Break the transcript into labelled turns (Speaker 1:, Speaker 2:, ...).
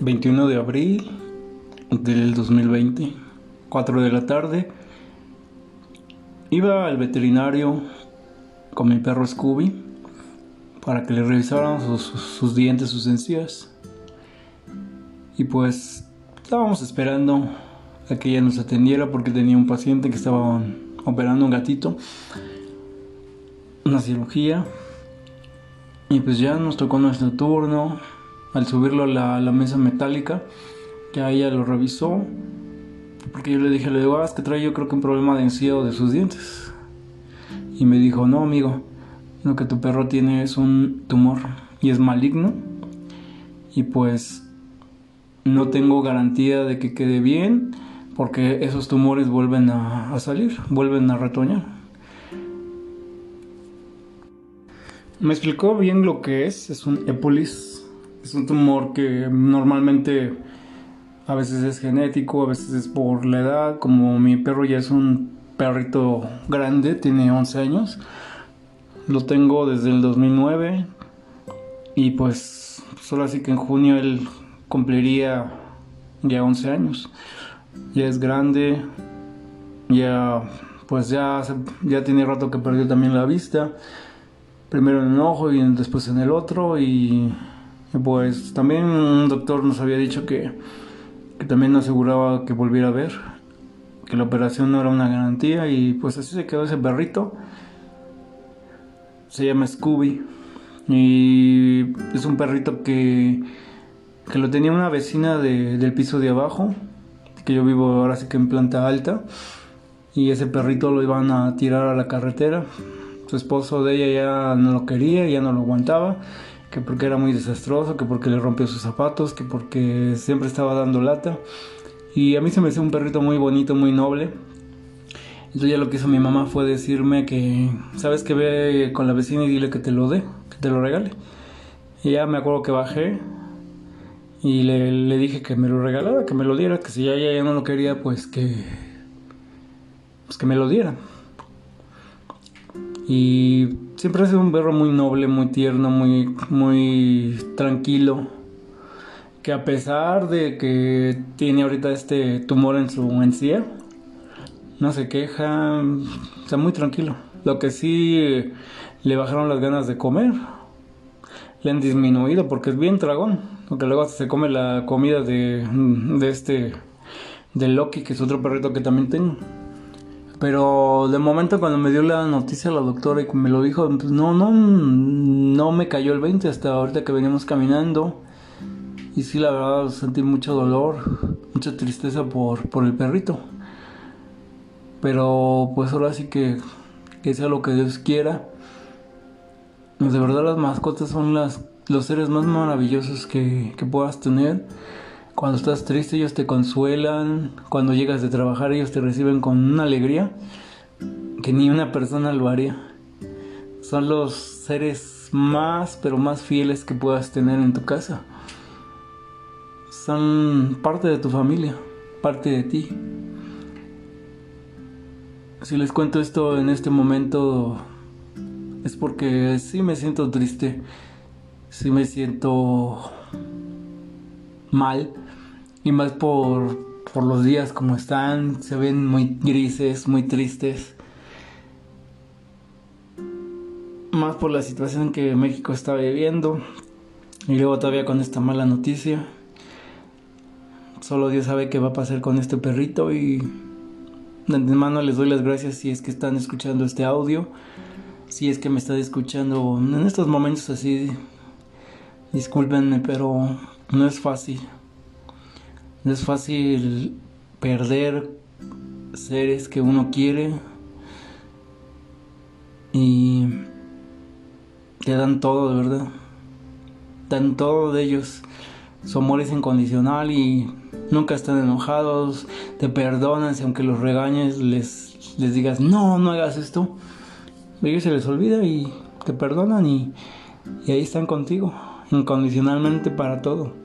Speaker 1: 21 de abril del 2020, 4 de la tarde. Iba al veterinario con mi perro Scooby para que le revisaran sus, dientes, sus encías. Y pues estábamos esperando a que ella nos atendiera porque tenía un paciente que estaba operando un gatito, una cirugía. Y pues ya nos tocó nuestro turno al subirlo a la, mesa metálica, ya ella lo revisó, porque yo le dije, le digo, ah, es que trae yo creo que un problema de encía de sus dientes. Y me dijo, no amigo, lo que tu perro tiene es un tumor y es maligno. Y pues no tengo garantía de que quede bien porque esos tumores vuelven a, a salir, vuelven a retoñar. Me explicó bien lo que es, es un épolis es un tumor que normalmente a veces es genético, a veces es por la edad. Como mi perro ya es un perrito grande, tiene 11 años. Lo tengo desde el 2009 y pues solo así que en junio él cumpliría ya 11 años. Ya es grande, ya pues ya, ya tiene rato que perdió también la vista. Primero en un ojo y después en el otro y pues también un doctor nos había dicho que, que también aseguraba que volviera a ver, que la operación no era una garantía y pues así se quedó ese perrito. Se llama Scooby y es un perrito que, que lo tenía una vecina de, del piso de abajo, que yo vivo ahora sí que en planta alta, y ese perrito lo iban a tirar a la carretera. Su esposo de ella ya no lo quería, ya no lo aguantaba que porque era muy desastroso, que porque le rompió sus zapatos, que porque siempre estaba dando lata. Y a mí se me hizo un perrito muy bonito, muy noble. Entonces ya lo que hizo mi mamá fue decirme que, ¿sabes que Ve con la vecina y dile que te lo dé, que te lo regale. Y ya me acuerdo que bajé y le, dije que me lo regalara, que me lo diera, que si ya ella ya no lo quería, pues que, pues que me lo diera. Y siempre ha sido un perro muy noble, muy tierno, muy, muy tranquilo. Que a pesar de que tiene ahorita este tumor en su encía, no se queja, está muy tranquilo. Lo que sí le bajaron las ganas de comer, le han disminuido porque es bien dragón. Porque luego se come la comida de, de este, de Loki, que es otro perrito que también tengo. Pero de momento cuando me dio la noticia la doctora y me lo dijo, pues no, no, no me cayó el 20 hasta ahorita que veníamos caminando. Y sí, la verdad sentí mucho dolor, mucha tristeza por, por el perrito. Pero pues ahora sí que, que sea lo que Dios quiera. Pues de verdad las mascotas son las, los seres más maravillosos que, que puedas tener cuando estás triste ellos te consuelan, cuando llegas de trabajar ellos te reciben con una alegría que ni una persona lo haría. Son los seres más, pero más fieles que puedas tener en tu casa. Son parte de tu familia, parte de ti. Si les cuento esto en este momento es porque sí me siento triste, sí me siento y más por, por los días como están, se ven muy grises, muy tristes. Más por la situación que México está viviendo. Y luego todavía con esta mala noticia. Solo Dios sabe qué va a pasar con este perrito y de antemano les doy las gracias si es que están escuchando este audio. Si es que me están escuchando en estos momentos así. Discúlpenme, pero no es fácil. No es fácil perder seres que uno quiere y te dan todo, de verdad. Dan todo de ellos. Su amor es incondicional y nunca están enojados, te perdonan si aunque los regañes les, les digas no, no hagas esto. ellos se les olvida y te perdonan y, y ahí están contigo, incondicionalmente para todo.